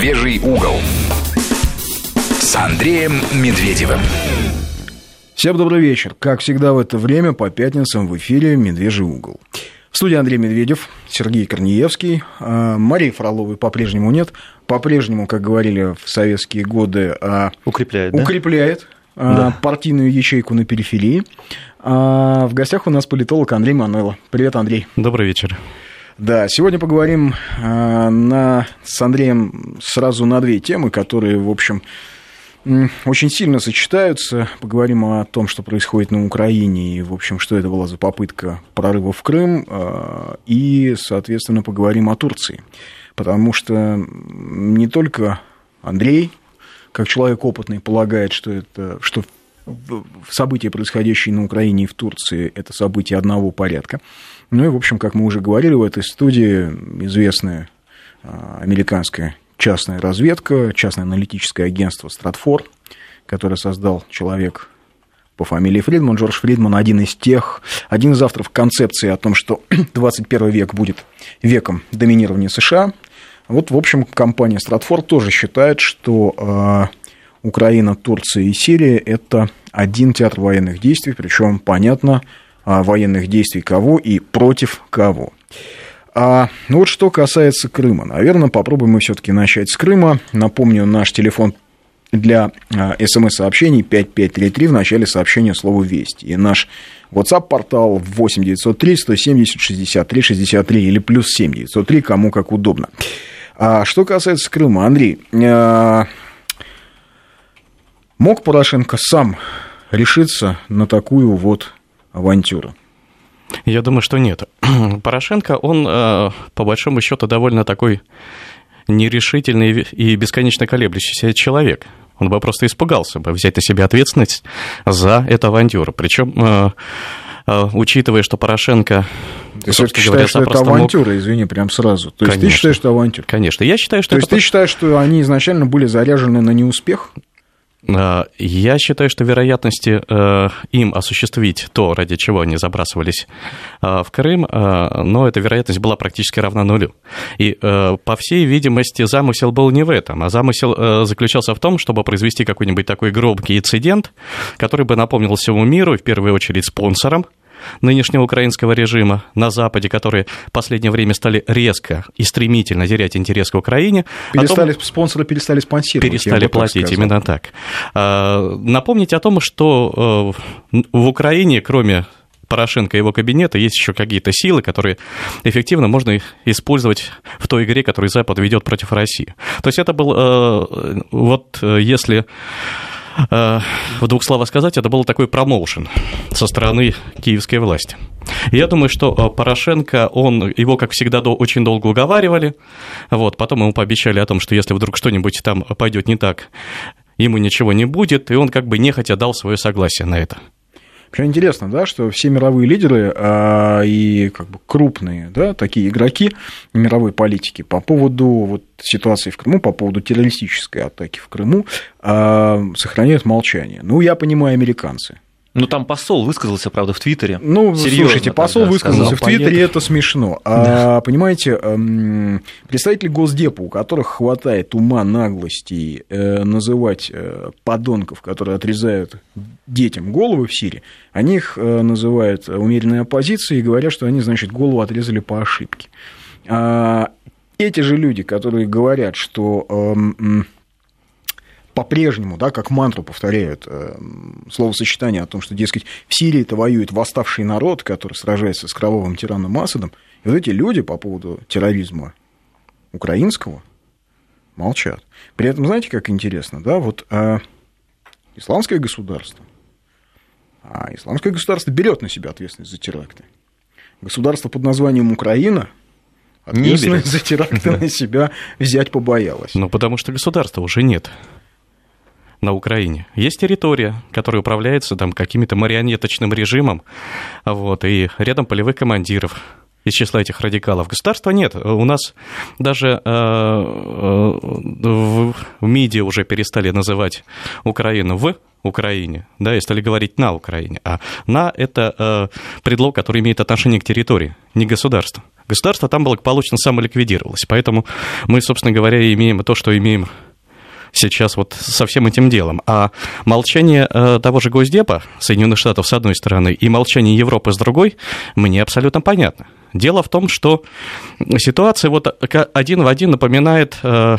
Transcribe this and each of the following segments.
«Медвежий угол» с Андреем Медведевым. Всем добрый вечер. Как всегда в это время по пятницам в эфире «Медвежий угол». В студии Андрей Медведев, Сергей Корнеевский, а, Марии Фроловой по-прежнему нет. По-прежнему, как говорили в советские годы, а, укрепляет, укрепляет да? Да. партийную ячейку на периферии. В гостях у нас политолог Андрей Манелло. Привет, Андрей. Добрый вечер. Да, сегодня поговорим на, с Андреем сразу на две темы, которые, в общем, очень сильно сочетаются. Поговорим о том, что происходит на Украине, и, в общем, что это была за попытка прорыва в Крым, а, и, соответственно, поговорим о Турции. Потому что не только Андрей, как человек опытный, полагает, что, это, что события, происходящие на Украине и в Турции, это события одного порядка. Ну и, в общем, как мы уже говорили в этой студии, известная а, американская частная разведка, частное аналитическое агентство «Стратфор», которое создал человек по фамилии Фридман. Джордж Фридман один из тех, один из авторов концепции о том, что 21 век будет веком доминирования США. Вот, в общем, компания Стратфор тоже считает, что э, Украина, Турция и Сирия – это один театр военных действий, причем понятно, военных действий кого и против кого. А, ну вот что касается Крыма, наверное, попробуем мы все-таки начать с Крыма. Напомню, наш телефон для а, смс-сообщений 5533 в начале сообщения слово «Вести». И наш WhatsApp-портал 8903 170 63 63 или плюс 7 903, кому как удобно. А что касается Крыма, Андрей, а, мог Порошенко сам решиться на такую вот авантюру? Я думаю, что нет. Порошенко, он, э, по большому счету, довольно такой нерешительный и бесконечно колеблющийся человек. Он бы просто испугался бы взять на себя ответственность за эту авантюру. Причем э, э, учитывая, что Порошенко... Ты все-таки считаешь, что это авантюра, мог... извини, прям сразу. То Конечно. есть ты считаешь, что авантюра? Конечно, я считаю, что То это... есть ты считаешь, что они изначально были заряжены на неуспех? Э, я считаю, что вероятности э, им осуществить то, ради чего они забрасывались э, в Крым, но эта вероятность была практически равна нулю. И, по всей видимости, замысел был не в этом, а замысел заключался в том, чтобы произвести какой-нибудь такой громкий инцидент, который бы напомнил всему миру, в первую очередь спонсорам, нынешнего украинского режима на Западе, которые в последнее время стали резко и стремительно терять интерес к Украине. Перестали, том, спонсоры перестали спонсировать. Перестали платить, сказал. именно так. А, напомнить о том, что э, в Украине, кроме Порошенко и его кабинета есть еще какие-то силы, которые эффективно можно использовать в той игре, которую Запад ведет против России. То есть это был, э, вот э, если в двух словах сказать, это был такой промоушен со стороны киевской власти. Я думаю, что э, Порошенко, он, его, как всегда, очень долго уговаривали, вот, потом ему пообещали о том, что если вдруг что-нибудь там пойдет не так, ему ничего не будет, и он как бы нехотя дал свое согласие на это. Вообще интересно, да, что все мировые лидеры а, и как бы крупные, да, такие игроки мировой политики по поводу вот ситуации в Крыму, по поводу террористической атаки в Крыму а, сохраняют молчание. Ну, я понимаю, американцы. Ну, там посол высказался, правда, в Твиттере. Ну, Серьезно слушайте, посол высказался сказал, в Твиттере, поехали. это смешно. А, да. понимаете, эм, представители Госдепа, у которых хватает ума, наглости э, называть э, подонков, которые отрезают детям головы в Сирии, они их э, называют умеренной оппозицией и говорят, что они, значит, голову отрезали по ошибке. А, эти же люди, которые говорят, что эм, по-прежнему, да, как мантру повторяют э, словосочетание о том, что, дескать, в Сирии это воюет восставший народ, который сражается с кровавым тираном Асадом. И вот эти люди по поводу терроризма украинского молчат. При этом, знаете, как интересно, да, вот э, исламское государство, а исламское государство берет на себя ответственность за теракты. Государство под названием Украина ответственность за теракты на себя взять побоялось. Ну, потому что государства уже нет на Украине. Есть территория, которая управляется там каким-то марионеточным режимом, вот, и рядом полевых командиров. из числа этих радикалов. Государства нет. У нас даже э, э, в, МИДе уже перестали называть Украину в Украине, да, и стали говорить на Украине. А на это э, предлог, который имеет отношение к территории, не государству. Государство там благополучно самоликвидировалось. Поэтому мы, собственно говоря, имеем то, что имеем сейчас вот со всем этим делом. А молчание э, того же Госдепа Соединенных Штатов с одной стороны и молчание Европы с другой мне абсолютно понятно. Дело в том, что ситуация вот один в один напоминает э,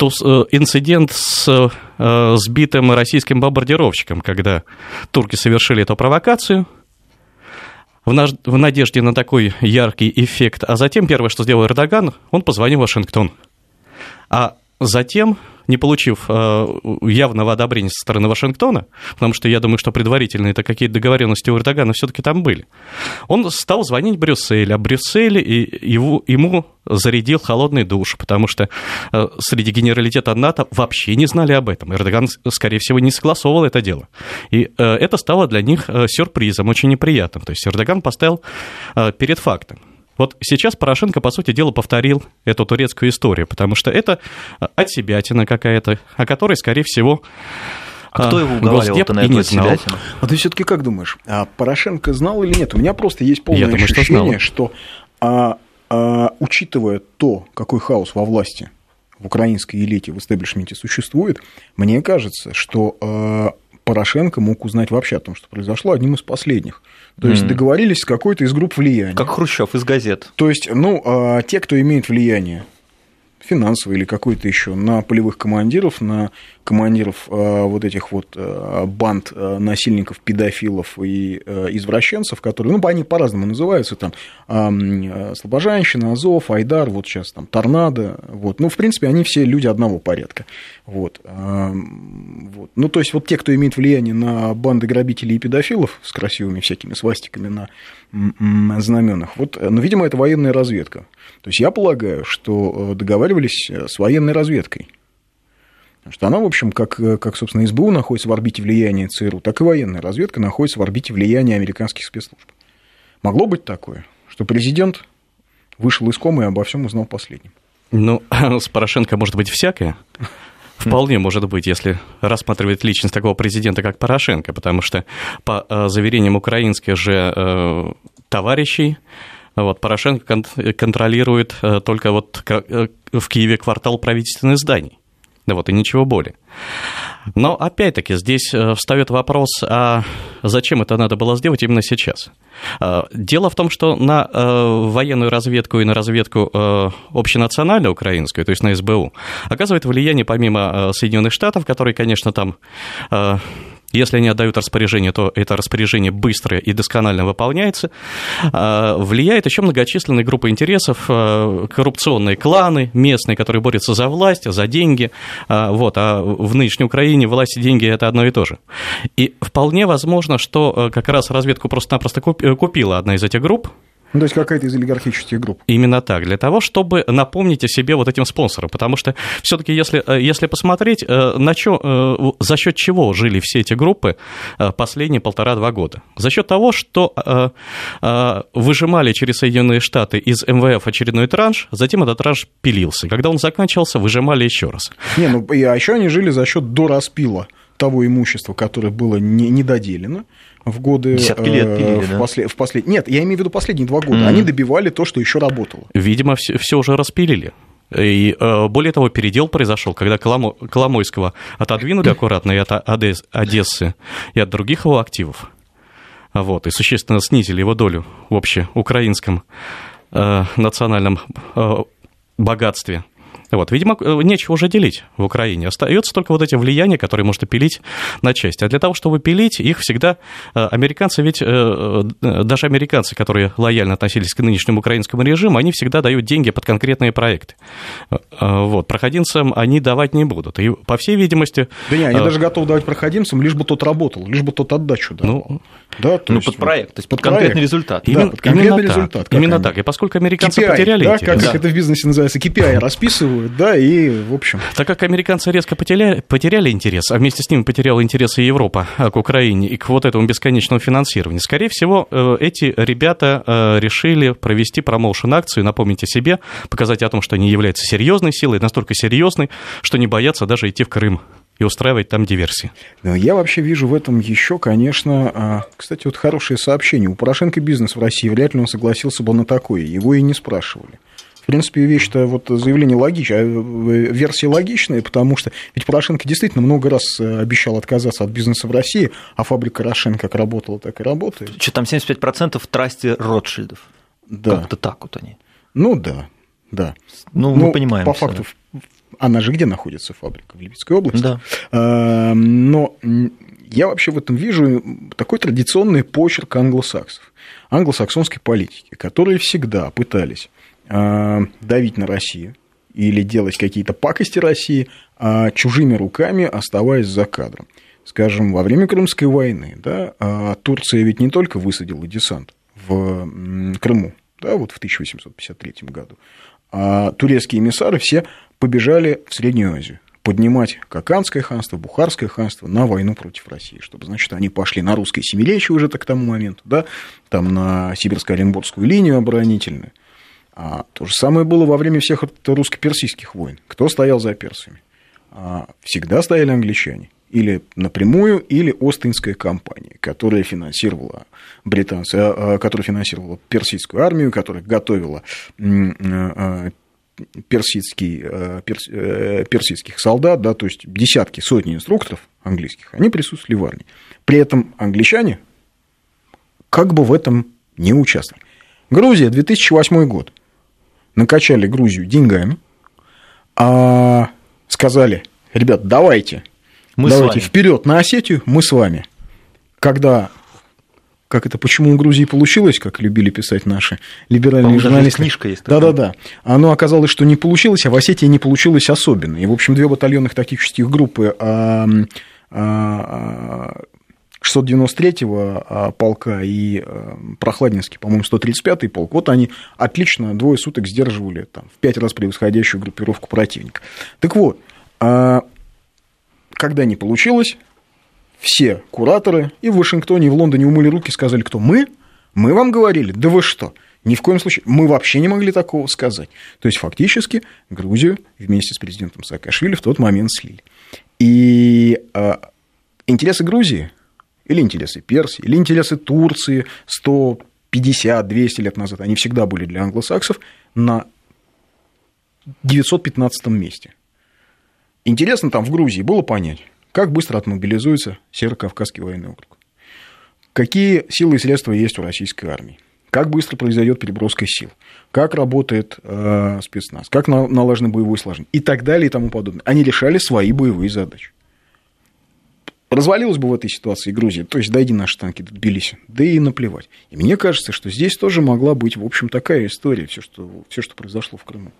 э, инцидент с сбитым российским бомбардировщиком, когда турки совершили эту провокацию, в надежде на такой яркий эффект. А затем первое, что сделал Эрдоган, он позвонил в Вашингтон. А затем не получив э, явного одобрения со стороны Вашингтона, потому что я думаю, что предварительно это какие-то договоренности у Эрдогана все-таки там были, он стал звонить Брюссель, а Брюссель и его, ему зарядил холодный душ, потому что э, среди генералитета НАТО вообще не знали об этом. Эрдоган, скорее всего, не согласовывал это дело. И э, это стало для них сюрпризом, очень неприятным. То есть Эрдоган поставил перед фактом. Вот сейчас Порошенко, по сути дела, повторил эту турецкую историю, потому что это отсебятина какая-то, о которой, скорее всего, а кто его уговаривал-то на эту отсебятину? А ты все-таки как думаешь, а Порошенко знал или нет? У меня просто есть полное думаю, ощущение, что, что а, а, учитывая то, какой хаос во власти в украинской элите, в истеблишменте существует, мне кажется, что а, Порошенко мог узнать вообще о том, что произошло, одним из последних. То есть договорились с какой-то из групп влияния. Как Хрущев из газет. То есть, ну, а, те, кто имеет влияние финансовый или какой-то еще, на полевых командиров, на командиров э, вот этих вот э, банд э, насильников, педофилов и извращенцев, которые, ну, они по-разному называются, там, Слобожанщина, Азов, Айдар, вот сейчас там Торнадо, вот, ну, в принципе, они все люди одного порядка, вот, вот. ну, то есть, вот те, кто имеет влияние на банды грабителей и педофилов с красивыми всякими свастиками на знаменах, вот, ну, видимо, это военная разведка, то есть, я полагаю, что договаривались с военной разведкой, что она, в общем, как, как, собственно, СБУ находится в орбите влияния ЦРУ, так и военная разведка находится в орбите влияния американских спецслужб. Могло быть такое, что президент вышел из комы и обо всем узнал последним. Ну, с Порошенко может быть всякое. Вполне может быть, если рассматривать личность такого президента, как Порошенко, потому что по э, заверениям украинских же э, товарищей, вот, Порошенко контролирует э, только вот в Киеве квартал правительственных зданий. Да вот, и ничего более. Но опять-таки здесь э, встает вопрос, а зачем это надо было сделать именно сейчас? Э, дело в том, что на э, военную разведку и на разведку общенациональную украинскую, то есть на СБУ, оказывает влияние помимо Соединенных Штатов, которые, конечно, там если они отдают распоряжение, то это распоряжение быстро и досконально выполняется. А, влияет еще многочисленные группы интересов, а, коррупционные кланы местные, которые борются за власть, за деньги. А, вот. А в нынешней Украине власть и деньги – это одно и то же. И вполне возможно, что как раз разведку просто-напросто купила одна из этих групп, ну, то есть какая-то из олигархических групп. Именно так, для того, чтобы напомнить о себе вот этим спонсорам. Потому что все-таки, если, э, если посмотреть, э, на чё, э, за счет чего жили все эти группы последние полтора-два года? За счет того, что выжимали через Соединенные Штаты из МВФ очередной транш, затем этот транш пилился. Когда он заканчивался, выжимали еще раз. Не, ну, а еще они жили за счет дораспила того имущества, которое было не, недоделено в годы... Десятки лет э, пилили, в, да? После, в послед... Нет, я имею в виду последние два года. Mm-hmm. Они добивали то, что еще работало. Видимо, все, все уже распилили. И э, более того, передел произошел, когда Коломо... Коломойского отодвинули аккуратно и от Одессы, и от других его активов. Вот, и существенно снизили его долю в общеукраинском э, национальном э, богатстве. Вот, видимо, э, нечего уже делить в Украине. Остается только вот эти влияния, которые можно пилить на части. А для того, чтобы пилить, их всегда э, американцы, ведь э, даже американцы, которые лояльно относились к нынешнему украинскому режиму, они всегда дают деньги под конкретные проекты. Вот, проходимцам они давать не будут. И, по всей видимости... Да не, они даже готовы давать проходимцам, лишь бы тот работал, лишь бы тот отдачу дал. Ну, да, то ну есть, под проект, то есть под, под конкретный проект. результат. Именно, да, под конкретный именно результат. Так, именно они. так. И поскольку американцы KPI, потеряли да, как, да. это в бизнесе называется, KPI расписывают, да, и, в общем... Так как американцы резко потеряли, потеряли интерес, а вместе с ними потеряла интерес и Европа а, к Украине и к вот этому бесконечному финансированию, скорее всего, э, эти ребята э, решили провести промоушен-акцию, напомнить о себе, показать о том, что они являются серьезной силой, настолько серьезной, что не боятся даже идти в Крым и устраивать там диверсии. Я вообще вижу в этом еще, конечно, а, кстати, вот хорошее сообщение. У Порошенко бизнес в России, вряд ли он согласился бы на такое, его и не спрашивали. В принципе, вещь-то, вот заявление логичное, э, версия логичная, потому что ведь Порошенко действительно много раз э, обещал отказаться от бизнеса в России, а фабрика Рошен как работала, так и работает. Что там 75% в трасте Ротшильдов? Да. Как-то так вот они. Ну да, да. Ну, мы ну, понимаем. По факту, да. она же где находится фабрика? В Липецкой области. Да. А, но я вообще в этом вижу такой традиционный почерк англосаксов, англосаксонской политики, которые всегда пытались Э, давить на Россию или делать какие-то пакости России а чужими руками, оставаясь за кадром. Скажем, во время Крымской войны да, а Турция ведь не только высадила десант в Крыму, да, вот в 1853 году, а турецкие эмиссары все побежали в Среднюю Азию поднимать Каканское ханство, Бухарское ханство на войну против России, чтобы, значит, они пошли на русское семилечие уже так к тому моменту, да, там на сибирско-оренбургскую линию оборонительную, а то же самое было во время всех русско-персидских войн. Кто стоял за персами? А, всегда стояли англичане. Или напрямую, или Остинская компания, которая финансировала британцы, а, а, которая финансировала персидскую армию, которая готовила персидский, перс, э, персидских солдат, да, то есть десятки, сотни инструкторов английских, они присутствовали в армии. При этом англичане как бы в этом не участвовали. Грузия, 2008 год накачали Грузию деньгами, а сказали, ребят, давайте, мы давайте вперед на Осетию, мы с вами. Когда как это, почему у Грузии получилось, как любили писать наши либеральные журналисты. книжка есть. Да-да-да. Оно оказалось, что не получилось, а в Осетии не получилось особенно. И, в общем, две батальонных тактических группы а, а, 693-го а, полка и а, Прохладинский, по-моему, 135-й полк, вот они отлично двое суток сдерживали там, в пять раз превосходящую группировку противника. Так вот, а, когда не получилось, все кураторы и в Вашингтоне, и в Лондоне умыли руки, сказали, кто мы? Мы вам говорили? Да вы что? Ни в коем случае. Мы вообще не могли такого сказать. То есть, фактически, Грузию вместе с президентом Саакашвили в тот момент слили. И интересы Грузии – или интересы Персии, или интересы Турции 150-200 лет назад, они всегда были для англосаксов на 915 месте. Интересно там в Грузии было понять, как быстро отмобилизуется Северо-Кавказский военный округ. Какие силы и средства есть у российской армии? Как быстро произойдет переброска сил? Как работает э, спецназ? Как налажено боевое сложение? И так далее и тому подобное. Они решали свои боевые задачи. Развалилась бы в этой ситуации Грузия, то есть дойди наши танки до Тбилиси, да и наплевать. И мне кажется, что здесь тоже могла быть, в общем, такая история, все, что, все, что произошло в Крыму.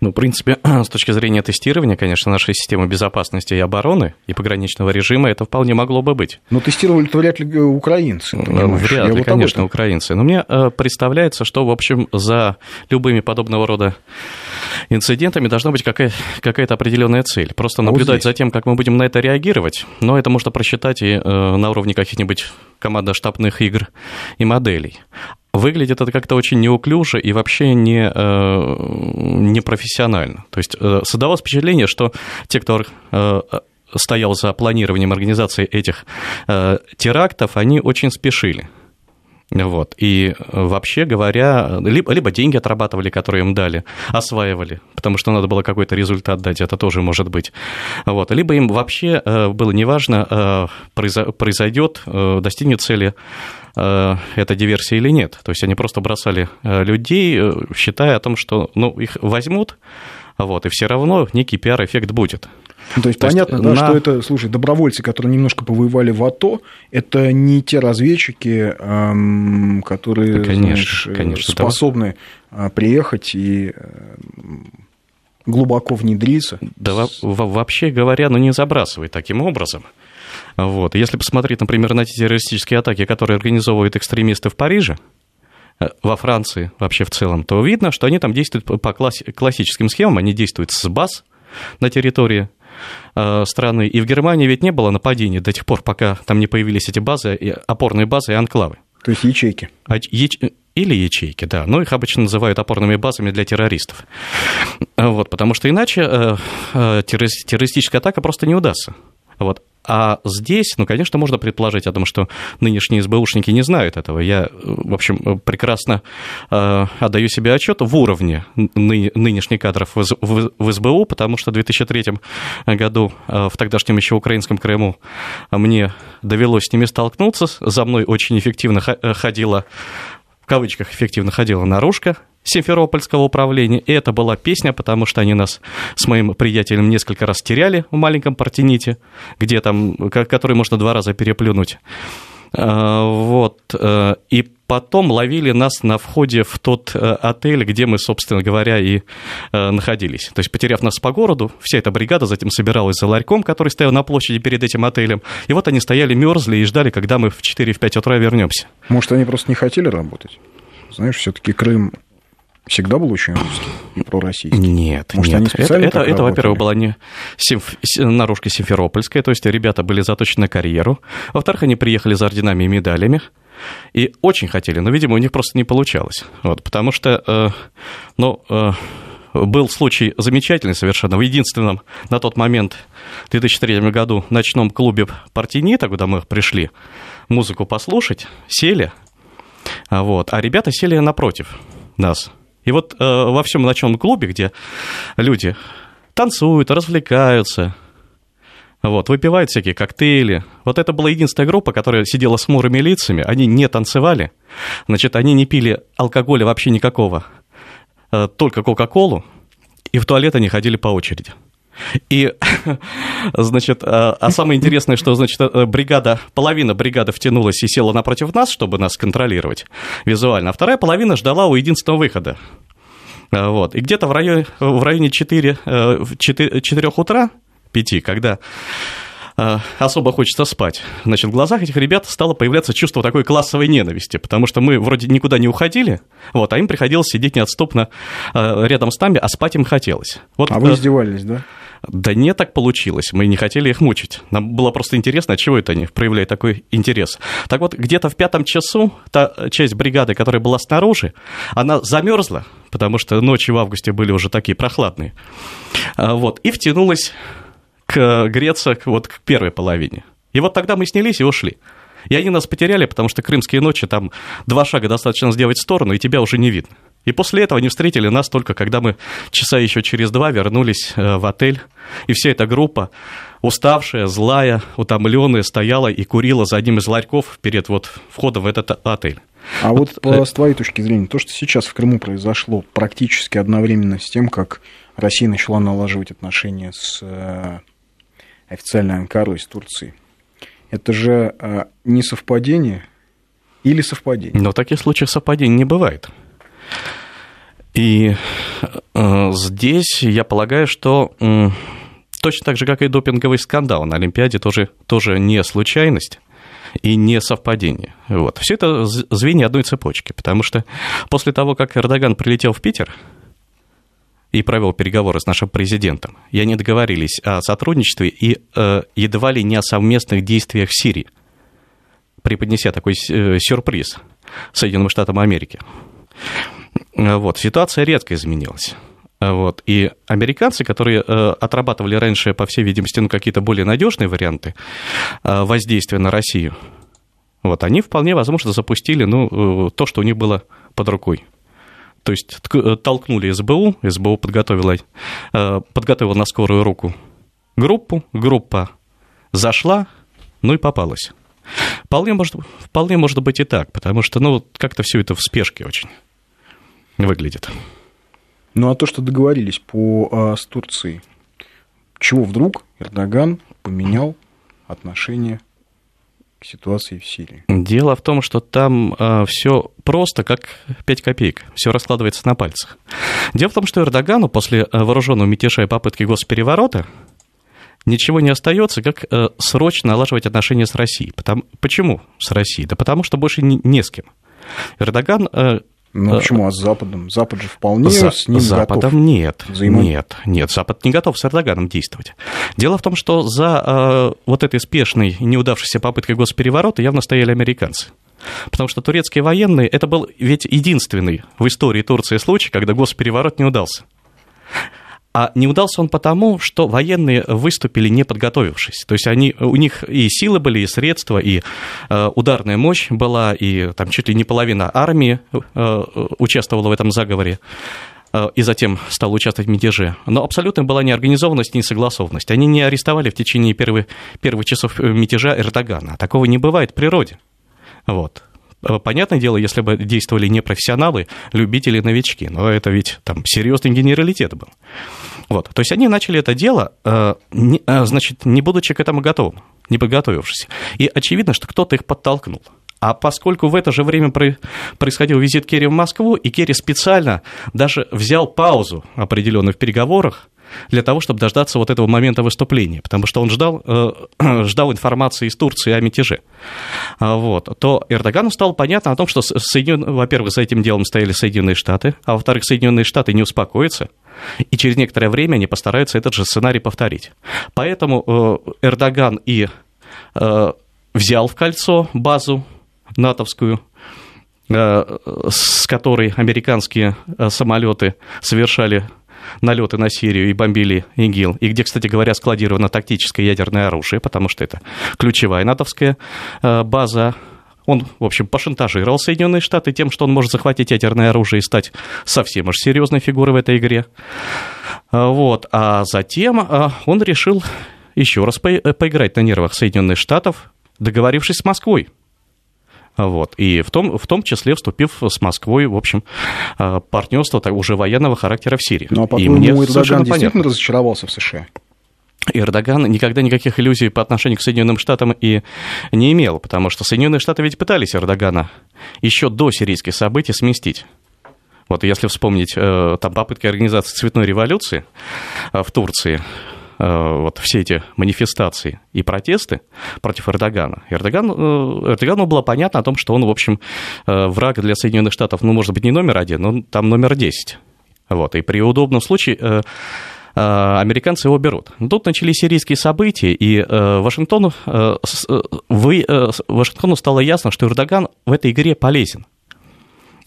Ну, в принципе, с точки зрения тестирования, конечно, нашей системы безопасности и обороны и пограничного режима это вполне могло бы быть. Но тестировали-то вряд ли украинцы. Понимаешь? Вряд ли, вот конечно, украинцы. Но мне э, представляется, что, в общем, за любыми подобного рода инцидентами должна быть какая- какая-то определенная цель. Просто наблюдать вот за тем, как мы будем на это реагировать, но это можно просчитать и э, на уровне каких-нибудь командно-штабных игр и моделей. Выглядит это как-то очень неуклюже и вообще не, э, не профессионально. То есть э, создалось впечатление, что те, кто э, стоял за планированием организации этих терактов, они очень спешили. Вот. И вообще говоря, либо, либо деньги отрабатывали, которые им дали, осваивали, потому что надо было какой-то результат дать, это тоже может быть. Вот. Либо им вообще было неважно, произойдет, достигнет цели Э, это диверсия или нет. То есть они просто бросали э, людей, э, считая о том, что ну, их возьмут, вот, и все равно некий пиар-эффект будет. Ну, то есть то понятно, есть, да, на... что это, слушай, добровольцы, которые немножко повоевали в АТО, это не те разведчики, эм, которые, конечно, знаешь, конечно, способны да. приехать и глубоко внедриться. Да вообще говоря, ну не забрасывай таким образом. Вот. Если посмотреть, например, на те террористические атаки, которые организовывают экстремисты в Париже, во Франции вообще в целом, то видно, что они там действуют по классическим схемам, они действуют с баз на территории страны. И в Германии ведь не было нападений до тех пор, пока там не появились эти базы, опорные базы и анклавы. То есть ячейки. А, яч... Или ячейки, да. Но их обычно называют опорными базами для террористов. Вот, потому что иначе э, э, террористическая атака просто не удастся. Вот. А здесь, ну, конечно, можно предположить о том, что нынешние СБУшники не знают этого. Я, в общем, прекрасно э, отдаю себе отчет в уровне ны, нынешних кадров в, в, в СБУ, потому что в 2003 году э, в тогдашнем еще украинском Крыму мне довелось с ними столкнуться. За мной очень эффективно ходила в кавычках эффективно ходила наружка, Симферопольского управления. И это была песня, потому что они нас с моим приятелем несколько раз теряли в маленьком Партените, где там, который можно два раза переплюнуть. А, вот. Э, и потом ловили нас на входе в тот э, отель, где мы, собственно говоря, и э, находились. То есть, потеряв нас по городу, вся эта бригада затем собиралась за ларьком, который стоял на площади перед этим отелем. И вот они стояли, мерзли и ждали, когда мы в 4-5 утра вернемся. Может, они просто не хотели работать? Знаешь, все-таки Крым всегда был очень русский и пророссийский? Нет, Может, нет. Они специально это, это, это во-первых, была не симф... наружка симферопольская, то есть ребята были заточены на карьеру. Во-вторых, они приехали за орденами и медалями. И очень хотели, но, видимо, у них просто не получалось. Вот, потому что, э, ну, э, был случай замечательный совершенно. В единственном на тот момент, в 2003 году, ночном клубе «Партинита», куда мы пришли музыку послушать, сели, вот, а ребята сели напротив нас. И вот э, во всем ночном клубе, где люди танцуют, развлекаются, вот, выпивают всякие коктейли. Вот это была единственная группа, которая сидела с мурыми лицами, они не танцевали, значит, они не пили алкоголя вообще никакого, э, только Кока-Колу, и в туалет они ходили по очереди. И, значит, а, а самое интересное, что, значит, э, бригада, половина бригады втянулась и села напротив нас, чтобы нас контролировать визуально, а вторая половина ждала у единственного выхода. А, вот. И где-то в районе, в районе 4, 4, 4 утра, 5, когда а, особо хочется спать. Значит, в глазах этих ребят стало появляться чувство такой классовой ненависти, потому что мы вроде никуда не уходили, вот, а им приходилось сидеть неотступно рядом с нами, а спать им хотелось. Вот, а вы издевались, да? Да не так получилось, мы не хотели их мучить. Нам было просто интересно, чего это они проявляют такой интерес. Так вот, где-то в пятом часу та часть бригады, которая была снаружи, она замерзла, потому что ночи в августе были уже такие прохладные. А, вот, и втянулась к греться вот к первой половине. И вот тогда мы снялись и ушли. И они нас потеряли, потому что крымские ночи, там два шага достаточно сделать в сторону, и тебя уже не видно. И после этого они встретили нас только, когда мы часа еще через два вернулись э, в отель. И вся эта группа, уставшая, злая, утомленная, стояла и курила за одним из ларьков перед вот входом в этот отель. А вот, вот э, с твоей точки зрения, то, что сейчас в Крыму произошло практически одновременно с тем, как Россия начала налаживать отношения с э, официальной Анкарой, с Турцией, это же не совпадение или совпадение? Но таких случаях совпадений не бывает. И э, здесь я полагаю, что э, точно так же, как и допинговый скандал на Олимпиаде, тоже, тоже не случайность и не совпадение. Вот. Все это звенья одной цепочки, потому что после того, как Эрдоган прилетел в Питер и провел переговоры с нашим президентом, и они договорились о сотрудничестве и э, едва ли не о совместных действиях в Сирии, преподнеся такой э, сюрприз Соединенным Штатам Америки. Вот, ситуация резко изменилась. Вот. И американцы, которые э, отрабатывали раньше, по всей видимости, ну, какие-то более надежные варианты э, воздействия на Россию, вот, они вполне возможно запустили ну, э, то, что у них было под рукой. То есть толкнули СБУ, СБУ подготовила, подготовила на скорую руку группу, группа зашла, ну и попалась. Вполне может, вполне может быть и так, потому что ну, как-то все это в спешке очень выглядит. Ну а то, что договорились по, а, с Турцией, чего вдруг Эрдоган поменял отношение к ситуации в Сирии? Дело в том, что там э, а, все просто как 5 копеек, все раскладывается на пальцах. Дело в том, что Эрдогану после а, вооруженного мятежа и попытки госпереворота ничего не остается, как э, срочно налаживать отношения с Россией. Потому, почему с Россией? Да потому что больше не, не с кем. Эрдоган э, Ну почему? А с Западом? Запад же вполне За, с ним Западом готов нет. Взаимо... Нет, нет. Запад не готов с Эрдоганом действовать. Дело в том, что за э, вот этой спешной, неудавшейся попыткой госпереворота явно стояли американцы. Потому что турецкие военные, это был ведь единственный в истории Турции случай, когда госпереворот не удался. А не удался он потому, что военные выступили не подготовившись. То есть они, у них и силы были, и средства, и э, ударная мощь была, и там чуть ли не половина армии э, участвовала в этом заговоре э, и затем стал участвовать в мятеже. Но абсолютно была неорганизованность несогласованность. Они не арестовали в течение первых, первых часов мятежа Эрдогана. Такого не бывает в природе. Вот. Э, понятное дело, если бы действовали не профессионалы, любители, новички, но это ведь там серьезный генералитет был. Вот. То есть они начали это дело, э, э, значит, не будучи к этому готовым, не подготовившись. И очевидно, что кто-то их подтолкнул. А поскольку в это же время происходил визит Керри в Москву, и Керри специально даже взял паузу определенную в переговорах, для того, чтобы дождаться вот этого момента выступления, потому что он ждал, э, ждал информации из Турции о мятеже. А, вот, то Эрдогану стало понятно о том, что, Соединен... во-первых, за этим делом стояли Соединенные Штаты, а во-вторых, Соединенные Штаты не успокоятся, и через некоторое время они постараются этот же сценарий повторить. Поэтому э, Эрдоган и э, взял в кольцо базу натовскую, с которой американские самолеты совершали налеты на Сирию и бомбили ИГИЛ, и где, кстати говоря, складировано тактическое ядерное оружие, потому что это ключевая натовская э, база он, в общем, пошантажировал Соединенные Штаты тем, что он может захватить ядерное оружие и стать совсем уж серьезной фигурой в этой игре. Э, вот. А затем э, он решил еще раз поиграть на нервах Соединенных Штатов, договорившись с Москвой. Вот. И в том, в том числе вступив с Москвой, в общем, э, партнерство уже военного характера в Сирии. Ну, а по-моему, Эрдоган действительно понятно. разочаровался в США. Эрдоган никогда никаких иллюзий по отношению к Соединенным Штатам и не имел, потому что Соединенные Штаты ведь пытались Эрдогана еще до сирийских событий сместить. Вот если вспомнить э, там попытки организации цветной революции э, в Турции, вот все эти манифестации и протесты против Эрдогана, Эрдоган, э, Эрдогану было понятно о том, что он, в общем, э, враг для Соединенных Штатов, ну, может быть, не номер один, но там номер 10. Вот, и при удобном случае американцы его берут. Тут начались сирийские события, и Вашингтону, Вашингтону стало ясно, что Эрдоган в этой игре полезен.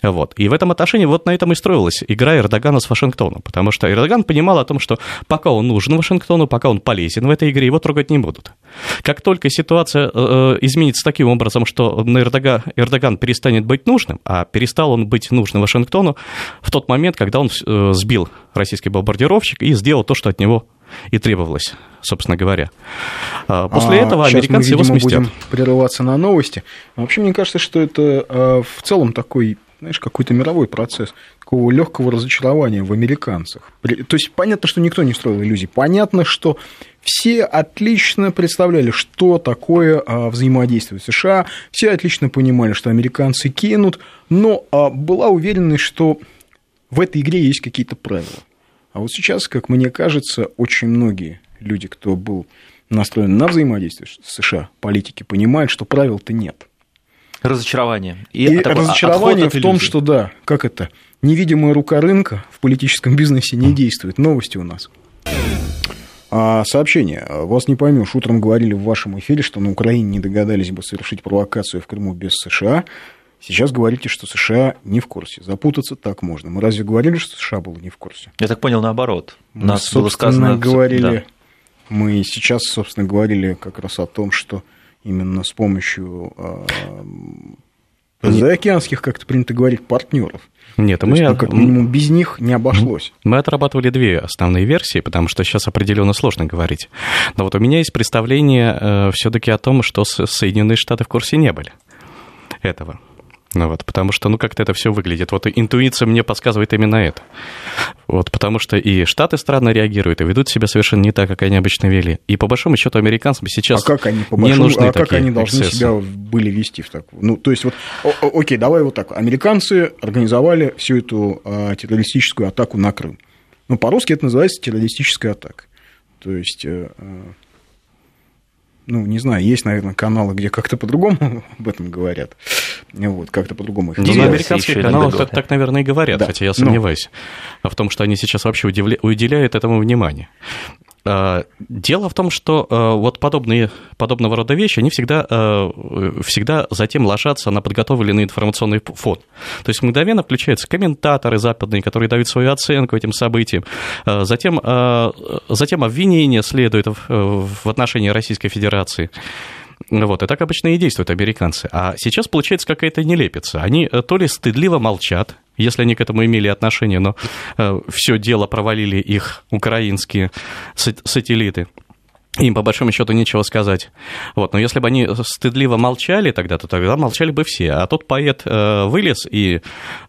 Вот. И в этом отношении вот на этом и строилась игра Эрдогана с Вашингтоном, потому что Эрдоган понимал о том, что пока он нужен Вашингтону, пока он полезен в этой игре, его трогать не будут. Как только ситуация э, э изменится таким образом, что Эрдоган, Эрдоган перестанет быть нужным, а перестал он быть нужным Вашингтону в тот момент, когда он э, сбил российский бомбардировщик и сделал то, что от него и требовалось, собственно говоря. А после а этого американцы мы, видимо, его сместят. будем прерываться на новости. Вообще, мне кажется, что это э, в целом такой знаешь, какой-то мировой процесс такого легкого разочарования в американцах. То есть понятно, что никто не строил иллюзий. Понятно, что все отлично представляли, что такое а, взаимодействие в США. Все отлично понимали, что американцы кинут, но а, была уверенность, что в этой игре есть какие-то правила. А вот сейчас, как мне кажется, очень многие люди, кто был настроен на взаимодействие с США, политики, понимают, что правил-то нет. Разочарование. И, и от, разочарование в том, что да, как это, невидимая рука рынка в политическом бизнесе не действует. Новости у нас. А, сообщение. Вас не поймешь. Утром говорили в вашем эфире, что на Украине не догадались бы совершить провокацию в Крыму без США. Сейчас говорите, что США не в курсе. Запутаться так можно. Мы разве говорили, что США было не в курсе? Я так понял, наоборот. Мы, Нас собственно, было сказано... говорили... Да. Мы сейчас, собственно, говорили как раз о том, что именно с помощью а, заокеанских, как-то принято говорить, партнеров. Нет, мы, есть, ну, как минимум без них не обошлось. Мы отрабатывали две основные версии, потому что сейчас определенно сложно говорить. Но вот у меня есть представление э, все-таки о том, что Соединенные Штаты в курсе не были этого. Ну вот, потому что, ну, как-то это все выглядит. Вот интуиция мне подсказывает именно это. Вот, потому что и Штаты странно реагируют, и ведут себя совершенно не так, как они обычно вели. И по большому счету американцам сейчас а как они, по большому, не нужны а как они должны эксцессы. себя были вести в такую? Ну, то есть вот, о, окей, давай вот так. Американцы организовали всю эту а, террористическую атаку на Крым. Ну, по-русски это называется террористическая атака. То есть... А, ну, не знаю, есть, наверное, каналы, где как-то по-другому об этом говорят. Вот, как-то по-другому их ну, называют. американские каналы так, так, наверное, и говорят, да. хотя я сомневаюсь Но... в том, что они сейчас вообще уделяют этому внимание. А, дело в том, что а, вот подобные, подобного рода вещи, они всегда, а, всегда затем ложатся на подготовленный информационный фон. То есть мгновенно включаются комментаторы западные, которые дают свою оценку этим событиям. Затем, затем обвинения следуют в отношении Российской Федерации. Вот, и так обычно и действуют американцы. А сейчас получается какая-то нелепица. Они э, то ли стыдливо молчат, если они к этому имели отношение, но э, все дело провалили их украинские сателлиты. Им, по большому счету, нечего сказать. Вот. Но если бы они стыдливо молчали тогда, то тогда молчали бы все. А тот поэт э, вылез и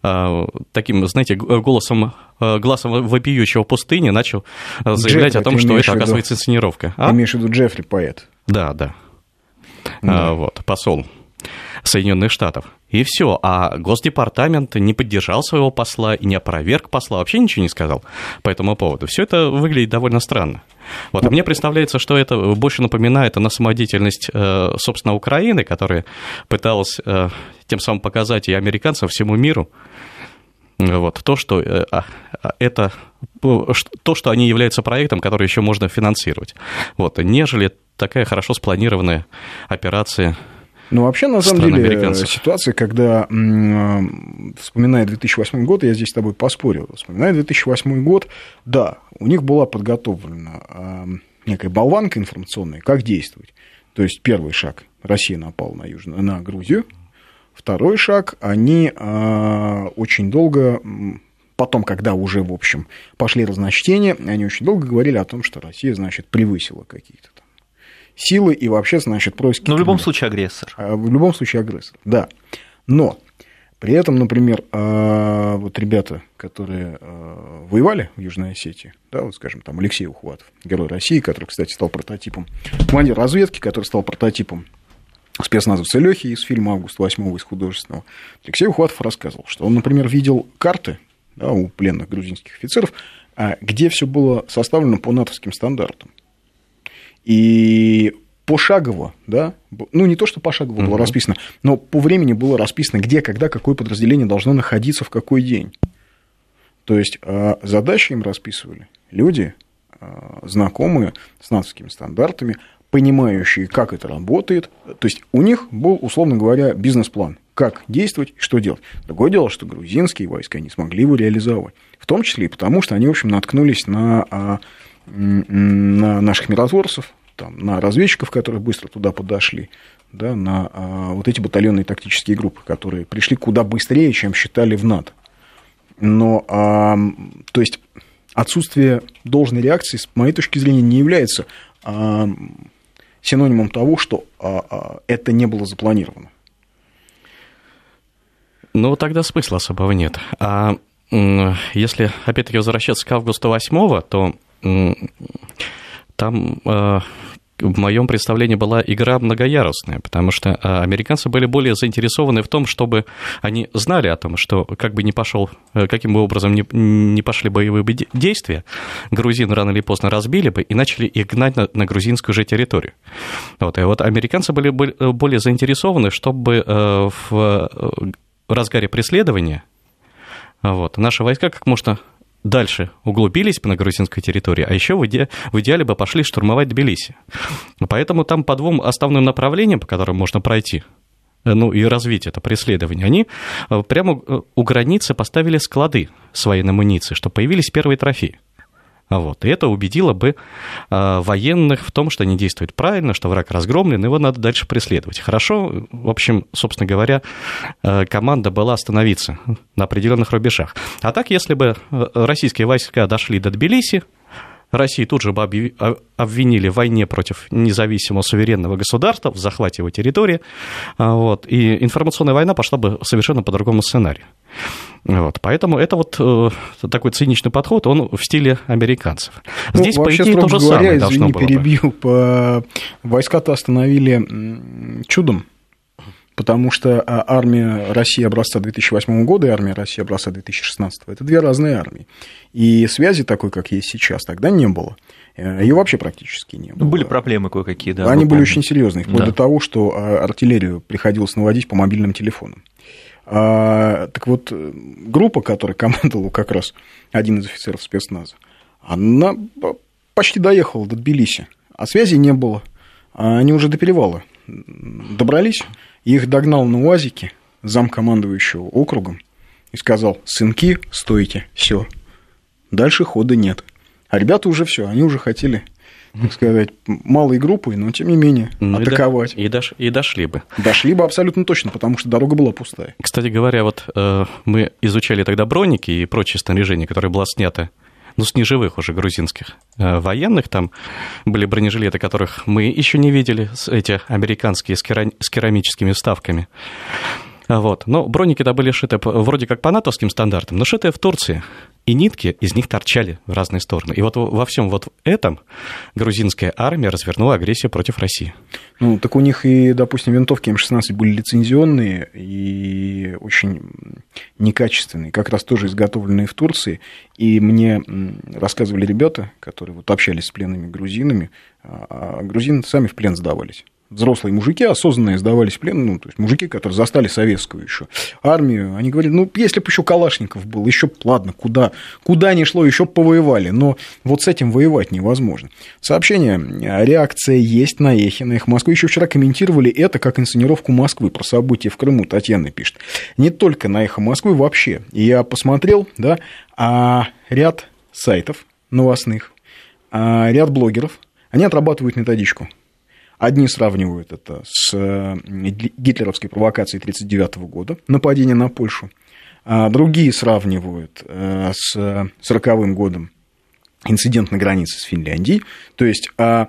э, таким, знаете, голосом, э, глазом вопиющего пустыни начал э, заявлять Джеффри, о том, что это, оказывается, инсценировка. А? Ты имеешь в виду Джеффри, поэт? Да, да. Да. А, вот, посол Соединенных Штатов. И все. А Госдепартамент не поддержал своего посла и не опроверг посла, вообще ничего не сказал по этому поводу. Все это выглядит довольно странно. Вот, и мне представляется, что это больше напоминает на самодеятельность, э, собственно, Украины, которая пыталась э, тем самым показать и американцам, всему миру, вот, то, что э, а, а, это то, что они являются проектом, который еще можно финансировать, вот, нежели такая хорошо спланированная операция ну, вообще, на самом деле, ситуация, когда, вспоминая 2008 год, я здесь с тобой поспорил, вспоминая 2008 год, да, у них была подготовлена некая болванка информационная, как действовать. То есть, первый шаг, Россия напала на, Южную, на Грузию, второй шаг, они а, очень долго потом, когда уже, в общем, пошли разночтения, они очень долго говорили о том, что Россия, значит, превысила какие-то силы и вообще, значит, происки. Но в любом случае агрессор. А, в любом случае агрессор, да. Но при этом, например, а, вот ребята, которые а, воевали в Южной Осетии, да, вот, скажем, там Алексей Ухватов, герой России, который, кстати, стал прототипом, командир разведки, который стал прототипом спецназовца Лехи из фильма «Август 8» из художественного, Алексей Ухватов рассказывал, что он, например, видел карты да, у пленных грузинских офицеров, где все было составлено по натовским стандартам. И пошагово, да, ну не то, что пошагово угу. было расписано, но по времени было расписано, где, когда, какое подразделение должно находиться в какой день. То есть а, задачи им расписывали люди, а, знакомые с натовскими стандартами, понимающие, как это работает. То есть у них был, условно говоря, бизнес-план, как действовать и что делать. Другое дело, что грузинские войска не смогли его реализовать. В том числе и потому, что они, в общем, наткнулись на а, на наших миротворцев, там, на разведчиков, которые быстро туда подошли, да, на а, вот эти батальонные тактические группы, которые пришли куда быстрее, чем считали в НАТО. Но, а, то есть, отсутствие должной реакции, с моей точки зрения, не является а, синонимом того, что а, а, это не было запланировано. Ну, тогда смысла особого нет. А если, опять-таки, возвращаться к августу 8 то там э, в моем представлении была игра многоярусная, потому что э, американцы были более заинтересованы в том, чтобы они знали о том, что как бы не пошел, э, каким бы образом не, не пошли боевые действия, грузин рано или поздно разбили бы и начали их гнать на, на грузинскую же территорию. Вот, и вот американцы были более заинтересованы, чтобы в разгаре преследования вот, наши войска как можно дальше углубились бы на грузинской территории, а еще в, иде, в идеале бы пошли штурмовать Тбилиси. Поэтому там по двум основным направлениям, по которым можно пройти, э, ну и развить это преследование, они э, прямо э, у границы поставили склады с военной амуниции, чтобы появились первые трофеи. Вот. И это убедило бы э, военных в том, что они действуют правильно, что враг разгромлен, его надо дальше преследовать. Хорошо, в общем, собственно говоря, э, команда была остановиться на определенных рубежах. А так, если бы э, российские войска дошли до Тбилиси, России тут же бы обвинили в войне против независимого суверенного государства, в захвате его территории, а, вот, и информационная война пошла бы совершенно по другому сценарию. Вот, поэтому это вот э, такой циничный подход, он в стиле американцев. Ну, Здесь, ну, вообще, по идее, то же говоря, самое должно было перебил, бы. Войска-то остановили чудом, Потому что а, армия России образца 2008 года и армия России образца 2016 это две разные армии. И связи такой, как есть сейчас, тогда не было. Э, Ее вообще практически не было. Были проблемы кое-какие, да. Они были очень серьезные, вплоть да. до того, что а, артиллерию приходилось наводить по мобильным телефонам. А, так вот, группа, которая командовала как раз один из офицеров спецназа, она почти доехала до Тбилиси, а связи не было. Они уже до перевала добрались, их догнал на УАЗике замкомандующего округом и сказал, сынки, стойте, все, дальше хода нет. А ребята уже все, они уже хотели так сказать, малой группой, но тем не менее ну, атаковать. И, дош, и дошли бы. Дошли бы абсолютно точно, потому что дорога была пустая. Кстати говоря, вот э, мы изучали тогда броники и прочее снаряжение, которое было снято ну, с неживых уже грузинских э, военных. Там были бронежилеты, которых мы еще не видели, эти американские с, кера... с керамическими вставками. Вот. Но броники-то были шиты вроде как по натовским стандартам, но шитые в Турции. И нитки из них торчали в разные стороны. И вот во всем вот этом грузинская армия развернула агрессию против России. Ну, так у них и, допустим, винтовки М16 были лицензионные и очень некачественные, как раз тоже изготовленные в Турции. И мне рассказывали ребята, которые вот общались с пленными грузинами, а, а грузины сами в плен сдавались взрослые мужики, осознанные, сдавались в плен, ну, то есть мужики, которые застали советскую еще армию, они говорили, ну, если бы еще Калашников был, еще, ладно, куда, куда ни шло, еще повоевали, но вот с этим воевать невозможно. Сообщение, реакция есть на эхе, на их Москвы. Еще вчера комментировали это как инсценировку Москвы про события в Крыму, Татьяна пишет. Не только на эхо Москвы, вообще. Я посмотрел, да, а ряд сайтов новостных, а ряд блогеров, они отрабатывают методичку – Одни сравнивают это с гитлеровской провокацией 1939 года, нападение на Польшу. А другие сравнивают э, с 1940 годом инцидент на границе с Финляндией. То есть а,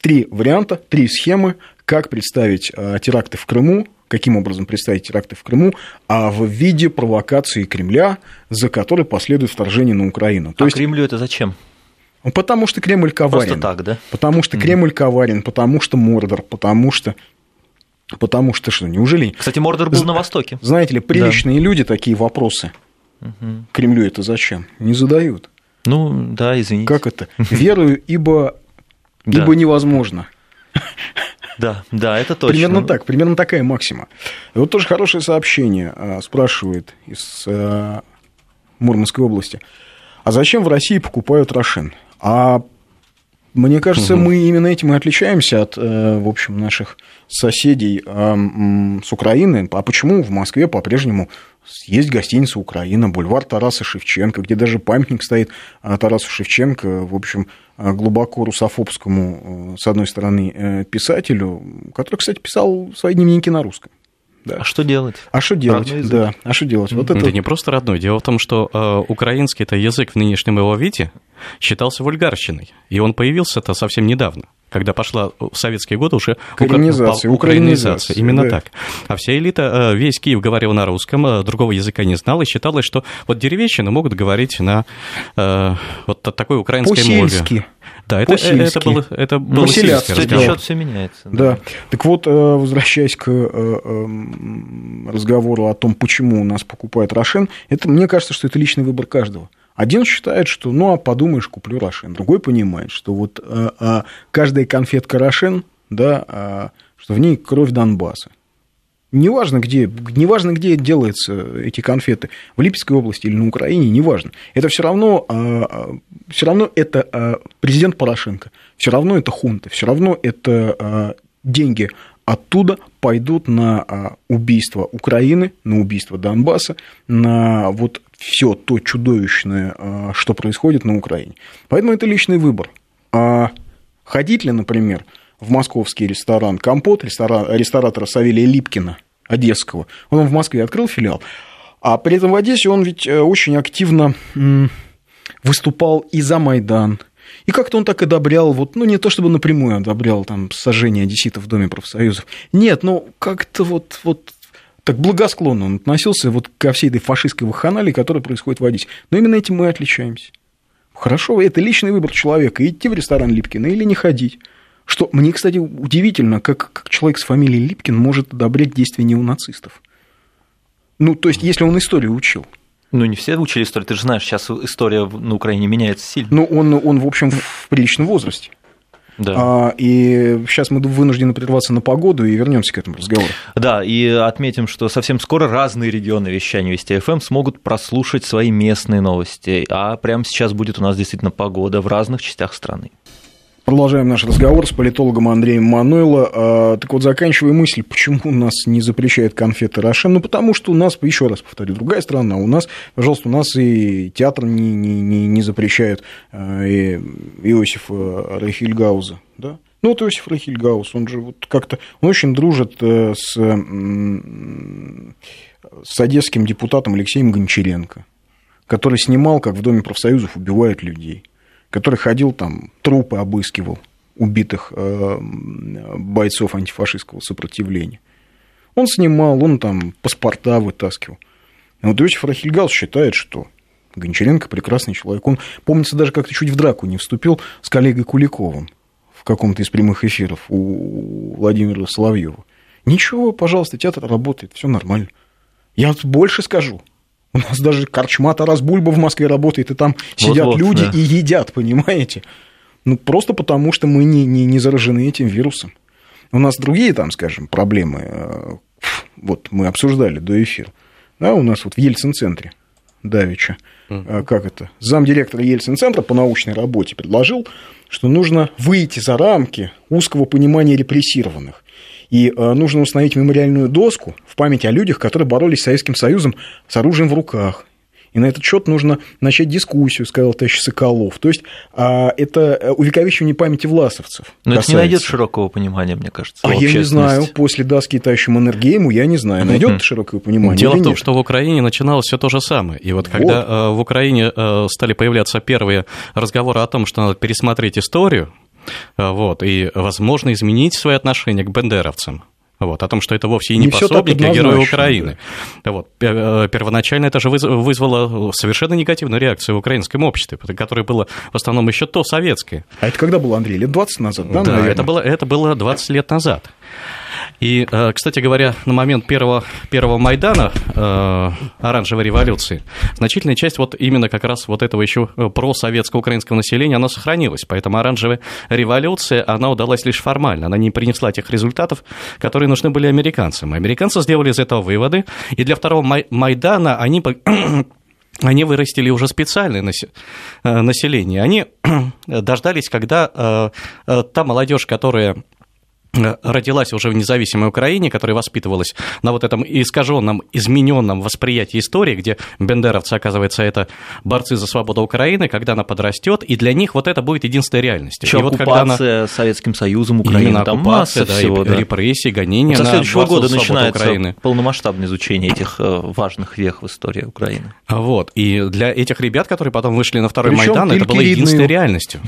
три варианта, три схемы, как представить а, теракты в Крыму, каким образом представить теракты в Крыму, а в виде провокации Кремля, за которой последует вторжение на Украину. То а есть... Кремлю это зачем? Ну, потому что Кремль коварен. Просто так, да? Потому что Кремль коварен, потому что Мордор, потому что... Потому что что, неужели... Кстати, Мордор был на Востоке. Знаете ли, приличные да. люди такие вопросы угу. Кремлю это зачем? Не задают. Ну, да, извините. Как это? Верую, ибо, ибо невозможно. Да, да, это точно. Примерно так, примерно такая максима. Вот тоже хорошее сообщение а, спрашивает из а, Мурманской области. А зачем в России покупают Рошен? А мне кажется, угу. мы именно этим и отличаемся от, э, в общем, наших соседей с Украины. А почему в Москве по-прежнему есть гостиница «Украина», бульвар Тараса Шевченко, где даже памятник стоит а, Тарасу Шевченко, в общем, а, глубоко русофобскому, э, с одной стороны, э, писателю, который, кстати, писал свои дневники на русском. Да. А что делать? А что делать? Да. А что делать? Вот это... Да не просто родной. Дело в том, что э, украинский это язык в нынешнем его виде считался вульгарщиной, и он появился-то совсем недавно когда пошла в советские годы уже украинизация, украинизация, украинизация именно да. так. А вся элита, э, весь Киев говорил на русском, э, другого языка не знал, и считалось, что вот деревенщины могут говорить на э, вот такой украинской мове. Да, это, это было, это было сельский разговор. все меняется. Да. да. Так вот, возвращаясь к разговору о том, почему у нас покупают Рошен, это, мне кажется, что это личный выбор каждого. Один считает, что, ну, а подумаешь, куплю Рошен. Другой понимает, что вот а, каждая конфетка Рошен, да, а, что в ней кровь Донбасса. Неважно где, неважно, где делаются эти конфеты, в Липецкой области или на Украине, неважно. Это все равно, все равно это президент Порошенко, все равно это хунта, все равно это деньги оттуда пойдут на убийство Украины, на убийство Донбасса, на вот все то чудовищное, а, что происходит на Украине. Поэтому это личный выбор. А ходить ли, например, в московский ресторан «Компот», ресторан, ресторатора Савелия Липкина, одесского, он в Москве открыл филиал, а при этом в Одессе он ведь э, очень активно выступал и за Майдан, и как-то он так одобрял, вот, ну, не то чтобы напрямую одобрял там сожжение одесситов в Доме профсоюзов. Нет, ну, как-то вот, вот так благосклонно он относился вот ко всей этой фашистской вахханалии, которая происходит в Одессе. Но именно этим мы отличаемся. Хорошо, это личный выбор человека, идти в ресторан Липкина или не ходить. Что мне, кстати, удивительно, как, как человек с фамилией Липкин может одобрять действия неонацистов. Ну, то есть, если он историю учил. Ну, не все учили историю. Ты же знаешь, сейчас история на Украине меняется сильно. Ну, он, он в общем, в приличном возрасте. Да. А, и сейчас мы вынуждены прерваться на погоду и вернемся к этому разговору. Да, и отметим, что совсем скоро разные регионы вещания Вести ФМ смогут прослушать свои местные новости. А прямо сейчас будет у нас действительно погода в разных частях страны. Продолжаем наш разговор с политологом Андреем Мануйло. А, так вот, заканчивая мысль, почему нас не запрещают конфеты Рошен? Ну, потому что у нас, еще раз повторю, другая страна. У нас, пожалуйста, у нас и театр не, не, не, не запрещают а, и Иосифа Рахильгауза, да? Ну, вот Иосиф Рахильгаус, он же вот как-то, он очень дружит э, с, с одесским депутатом Алексеем Гончаренко, который снимал, как в Доме профсоюзов убивают людей который ходил там, трупы обыскивал убитых э, бойцов антифашистского сопротивления. Он снимал, он там паспорта вытаскивал. И вот Иосиф Рахильгаус считает, что Гончаренко прекрасный человек. Он, помнится, даже как-то чуть в драку не вступил с коллегой Куликовым в каком-то из прямых эфиров у Владимира Соловьева. Ничего, пожалуйста, театр работает, все нормально. Я больше скажу. У нас даже корчма Тарас Бульба в Москве работает, и там сидят вот, люди да. и едят, понимаете? Ну, просто потому, что мы не, не, не заражены этим вирусом. У нас другие там, скажем, проблемы. Э, вот мы обсуждали до эфира. Да, у нас вот в Ельцин-центре Давича, mm. как это, замдиректора Ельцин-центра по научной работе предложил, что нужно выйти за рамки узкого понимания репрессированных и э, нужно установить мемориальную доску в память о людях, которые боролись с Советским Союзом с оружием в руках. И на этот счет нужно начать дискуссию, сказал товарищ Соколов. То есть а, это э, увековечивание памяти власовцев. Но касается. это не найдет широкого понимания, мне кажется. А я не знаю, после доски тащим Энергейму, я не знаю, найдет широкое понимание. Дело в том, нет? что в Украине начиналось все то же самое. И вот, вот. когда э, в Украине стали появляться первые разговоры о том, что надо пересмотреть историю, вот, и, возможно, изменить свои отношения к бендеровцам. Вот, о том, что это вовсе и не, не пособники, а герои Украины. Вот, э, первоначально это же вызвало совершенно негативную реакцию в украинском обществе, которое было в основном еще то советское. А это когда было, Андрей? Лет 20 назад, да? Да, это было, это было 20 лет назад. И, э, кстати говоря, на момент первого, первого Майдана, э, оранжевой революции, значительная часть вот именно как раз вот этого еще э, просоветско-украинского населения, она сохранилась. Поэтому оранжевая революция, она удалась лишь формально. Она не принесла тех результатов, которые нужны были американцам. Американцы сделали из этого выводы, и для второго Майдана они они вырастили уже специальное население. Они дождались, когда та молодежь, которая Э, родилась уже в независимой Украине, которая воспитывалась на вот этом искаженном, измененном восприятии истории, где бендеровцы, оказывается, это борцы за свободу Украины, когда она подрастет, и для них вот это будет единственной реальностью. Еще и вот оккупация она... Советским Союзом Украины, Именно там масса да, всего, да. репрессии, гонения вот Со следующего года начинается Украины. полномасштабное изучение этих э, важных вех в истории Украины. Вот, и для этих ребят, которые потом вышли на второй Причем Майдан, это было единственной реальностью.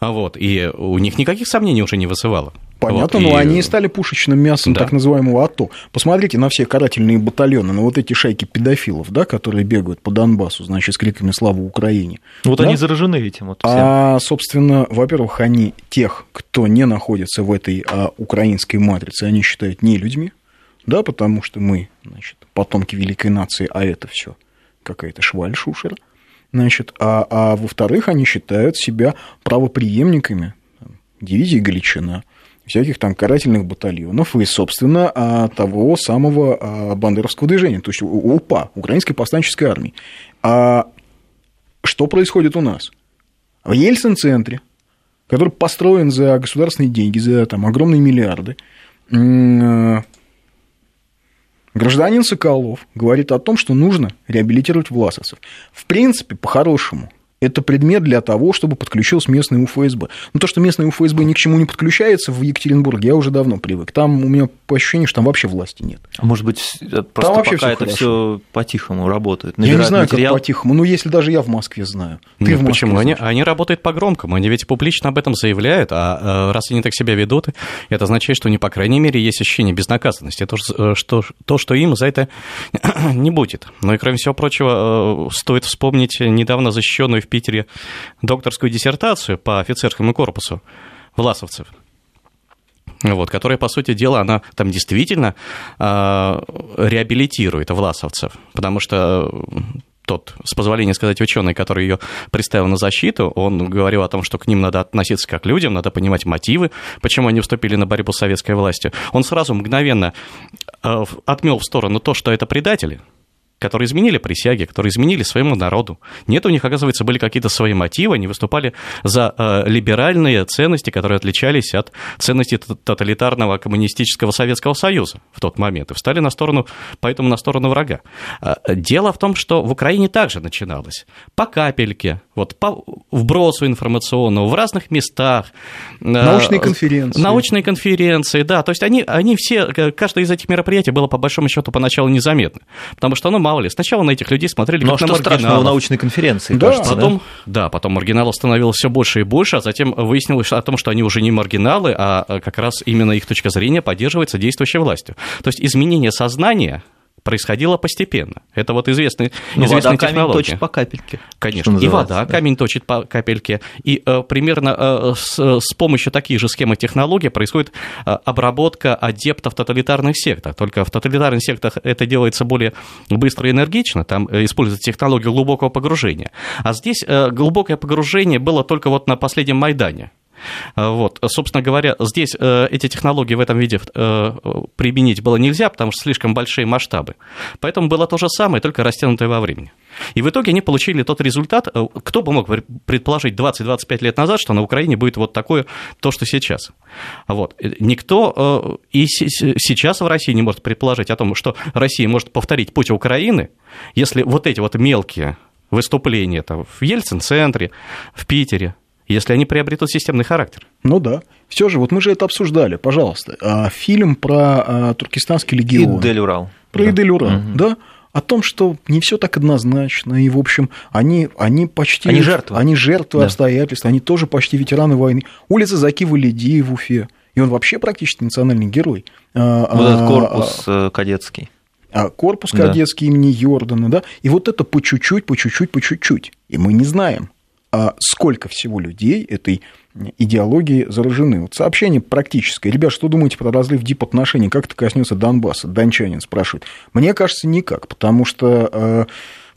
Вот, и у них никаких сомнений уже не вызывало. Понятно, вот, но и... они стали пушечным мясом да. так называемого АТО. Посмотрите на все карательные батальоны, на вот эти шайки педофилов, да, которые бегают по Донбассу, значит, с криками «Слава Украине!». Вот да? они заражены этим. Вот всем. А, собственно, во-первых, они тех, кто не находится в этой а, украинской матрице, они считают не людьми, да, потому что мы, значит, потомки великой нации, а это все какая-то шваль шушера. Значит, а, а во-вторых, они считают себя правоприемниками дивизии Галичина, всяких там карательных батальонов и, собственно, а, того самого а, бандеровского движения, то есть УПА, Украинской повстанческой армии. А что происходит у нас? В Ельцин-центре, который построен за государственные деньги, за там, огромные миллиарды, а, гражданин Соколов говорит о том, что нужно реабилитировать власовцев. В принципе, по-хорошему, это предмет для того, чтобы подключилась местная УФСБ. Но то, что местная УФСБ ни к чему не подключается в Екатеринбурге, я уже давно привык. Там у меня по ощущению, что там вообще власти нет. А может быть, просто там вообще пока это все по-тихому работает? Я не знаю, материал... как по-тихому. Ну, если даже я в Москве знаю. Ты ну, в Москве почему? Они, они работают по-громкому. Они ведь публично об этом заявляют, а э, раз они так себя ведут, это означает, что не по крайней мере, есть ощущение безнаказанности. Это э, что, то, что им за это не будет. Ну и кроме всего прочего, э, стоит вспомнить недавно защищенную в Питере докторскую диссертацию по офицерскому корпусу власовцев – вот, которая, по сути дела, она там действительно э, реабилитирует власовцев, потому что тот, с позволения сказать, ученый, который ее представил на защиту, он говорил о том, что к ним надо относиться как к людям, надо понимать мотивы, почему они вступили на борьбу с советской властью. Он сразу мгновенно э, отмел в сторону то, что это предатели, которые изменили присяги, которые изменили своему народу. Нет, у них, оказывается, были какие-то свои мотивы, они выступали за э, либеральные ценности, которые отличались от ценностей тоталитарного коммунистического Советского Союза в тот момент, и встали на сторону, поэтому на сторону врага. Э, дело в том, что в Украине также начиналось. По капельке, вот по вбросу информационного в разных местах. Э, научные конференции. Научные конференции, да. То есть они, они все, каждое из этих мероприятий было по большому счету поначалу незаметно, потому что оно мало ли. Сначала на этих людей смотрели ну, как а на что страшного в научной конференции, да, кажется, потом, да? да, потом маргиналов становилось все больше и больше, а затем выяснилось о том, что они уже не маргиналы, а как раз именно их точка зрения поддерживается действующей властью. То есть изменение сознания происходило постепенно. Это вот известный, Но известная вода технология. камень точит по капельке. Конечно, и вода да. камень точит по капельке. И э, примерно э, с, с помощью таких же схем и технологий происходит э, обработка адептов тоталитарных сектах. Только в тоталитарных сектах это делается более быстро и энергично, там э, используется технология глубокого погружения. А здесь э, глубокое погружение было только вот на последнем Майдане. Э, вот. Собственно говоря, здесь э, эти технологии в этом виде э, применить было нельзя, потому что слишком большие масштабы. Поэтому было то же самое, только растянутое во времени. И в итоге они получили тот результат, кто бы мог предположить 20-25 лет назад, что на Украине будет вот такое, то, что сейчас. Вот. Никто и сейчас в России не может предположить о том, что Россия может повторить путь Украины, если вот эти вот мелкие выступления там, в Ельцин-центре, в Питере, если они приобретут системный характер. Ну да. Все же, вот мы же это обсуждали, пожалуйста. А, фильм про а, туркестанский легион. Идель Урал. Про да. Идель Урал, угу. да о том, что не все так однозначно, и, в общем, они, они почти... Они жертвы. Они жертвы да. обстоятельств, они тоже почти ветераны войны. Улица Закива Лидии в Уфе, и он вообще практически национальный герой. А, вот этот корпус а, кадетский. Корпус кадетский да. имени Йордана, да, и вот это по чуть-чуть, по чуть-чуть, по чуть-чуть, и мы не знаем, а сколько всего людей этой идеологии заражены. Вот сообщение практическое. Ребят, что думаете про разлив дип-отношений? Как это коснется Донбасса? Дончанин спрашивает. Мне кажется, никак, потому что э,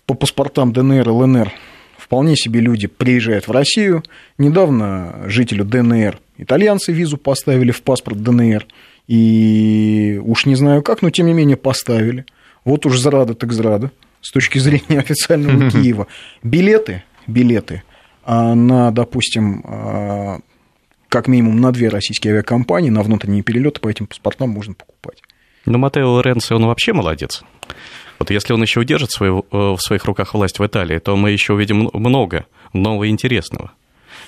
по паспортам ДНР и ЛНР вполне себе люди приезжают в Россию. Недавно жителю ДНР итальянцы визу поставили в паспорт ДНР. И уж не знаю как, но тем не менее поставили. Вот уж зрада так зрада с точки зрения официального Киева. Билеты, билеты на, допустим, а, как минимум на две российские авиакомпании на внутренние перелеты по этим паспортам можно покупать. Но Матео Лоренцо, он вообще молодец. Вот если он еще удержит свою, э, в своих руках власть в Италии, то мы еще увидим много нового и интересного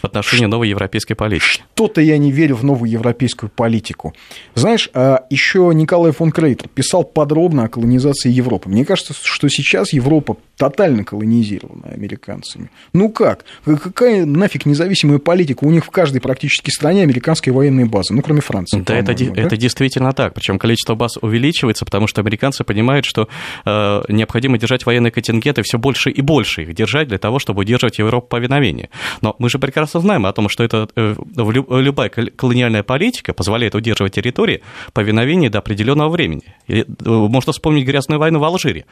в отношении новой европейской политики. Что-то я не верю в новую европейскую политику. Знаешь, а еще Николай фон Крейтер писал подробно о колонизации Европы. Мне кажется, что сейчас Европа тотально колонизирована американцами. Ну как? Какая нафиг независимая политика? У них в каждой практически стране американские военные базы, ну кроме Франции. Да, это, да? это действительно так. Причем количество баз увеличивается, потому что американцы понимают, что э, необходимо держать военные контингенты все больше и больше их держать для того, чтобы удерживать Европу повиновение. Но мы же прекрасно знаем о том, что это э, любая колониальная политика позволяет удерживать территории повиновение до определенного времени. Э, можно вспомнить грязную войну в Алжире.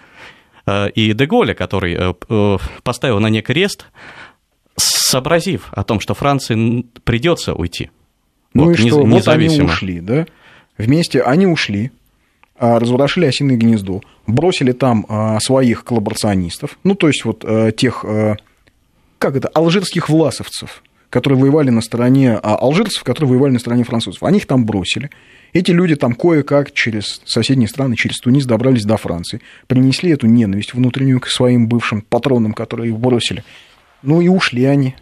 Э, и Деголя, который поставил на ней крест, сообразив о том, что Франции придется уйти. Ну вот, и что, вот они ушли, да? Вместе они ушли, а, разворошили осиное гнездо, бросили там а, своих коллаборационистов, ну, то есть вот тех, как это, алжирских власовцев, которые воевали на стороне а, алжирцев, которые воевали на стороне французов. Они их там бросили. Эти люди там кое-как через соседние страны, через Тунис добрались до Франции, принесли эту ненависть внутреннюю к своим бывшим патронам, которые их бросили. Ну и ушли они.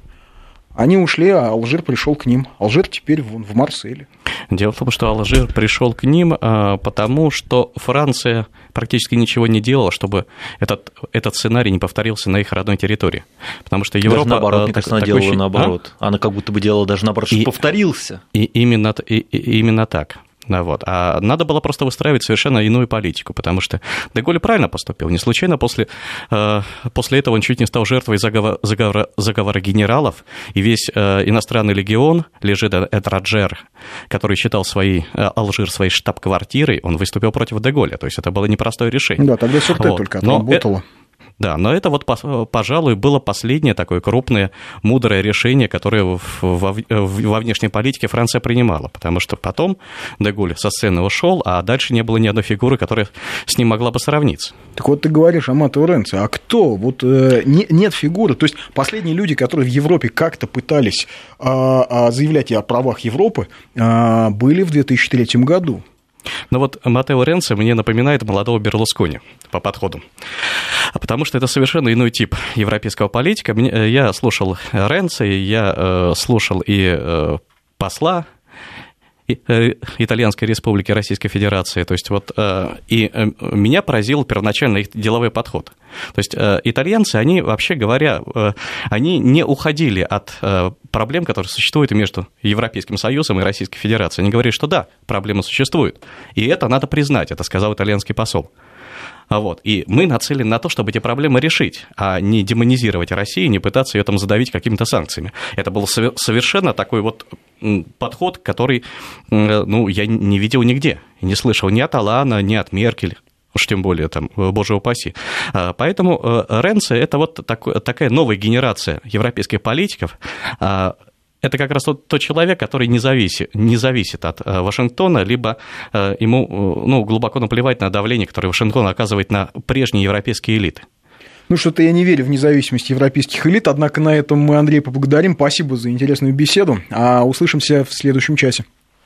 Они ушли, а Алжир пришел к ним. Алжир теперь в, в Марселе. Дело в том, что Алжир пришел к ним, а, потому что Франция практически ничего не делала, чтобы этот, этот сценарий не повторился на их родной территории. Потому что Европа... Даже наоборот, а, мне кажется, она делала ощущение... наоборот. А? Она как будто бы делала даже наоборот, чтобы и, повторился. И именно, и, и именно так. Да, вот. А надо было просто выстраивать совершенно иную политику, потому что Деголь правильно поступил. Не случайно после, э, после этого он чуть не стал жертвой заговора, заговора, заговора генералов, и весь э, иностранный легион лежит Эдраджер, который считал свои, э, Алжир своей штаб-квартирой, он выступил против Деголя. То есть это было непростое решение. Да, тогда Сюрте вот. только отработало. Но, да, но это вот, пожалуй, было последнее такое крупное, мудрое решение, которое во, внешней политике Франция принимала, потому что потом Деголь со сцены ушел, а дальше не было ни одной фигуры, которая с ним могла бы сравниться. Так вот ты говоришь о Мато Ренце, а кто? Вот э, не, нет фигуры, то есть последние люди, которые в Европе как-то пытались э, заявлять о правах Европы, э, были в 2003 году. Но вот Матео Ренци мне напоминает молодого Берлускони по подходу. Потому что это совершенно иной тип европейского политика. Э, я слушал Ренци, я э, слушал и э, посла Итальянской Республики Российской Федерации. То есть вот э, и э, меня поразил первоначально их деловой подход. То есть итальянцы, они, вообще говоря, они не уходили от проблем, которые существуют между Европейским Союзом и Российской Федерацией. Они говорили, что да, проблемы существуют. И это надо признать, это сказал итальянский посол. А вот. И мы нацелены на то, чтобы эти проблемы решить, а не демонизировать Россию, не пытаться ее там задавить какими-то санкциями. Это был совершенно такой вот подход, который ну, я не видел нигде, не слышал ни от Алана, ни от Меркель уж тем более там, боже упаси. А, поэтому э, Ренце – это вот такая новая генерация европейских политиков, а, это как раз тот, тот человек, который не зависит, не зависит от э, Вашингтона, либо э, ему э, ну, глубоко наплевать на давление, которое Вашингтон оказывает на прежние европейские элиты. Ну, что-то я не верю в независимость европейских элит, однако на этом мы, Андрей, поблагодарим. Спасибо за интересную беседу, а услышимся в следующем часе.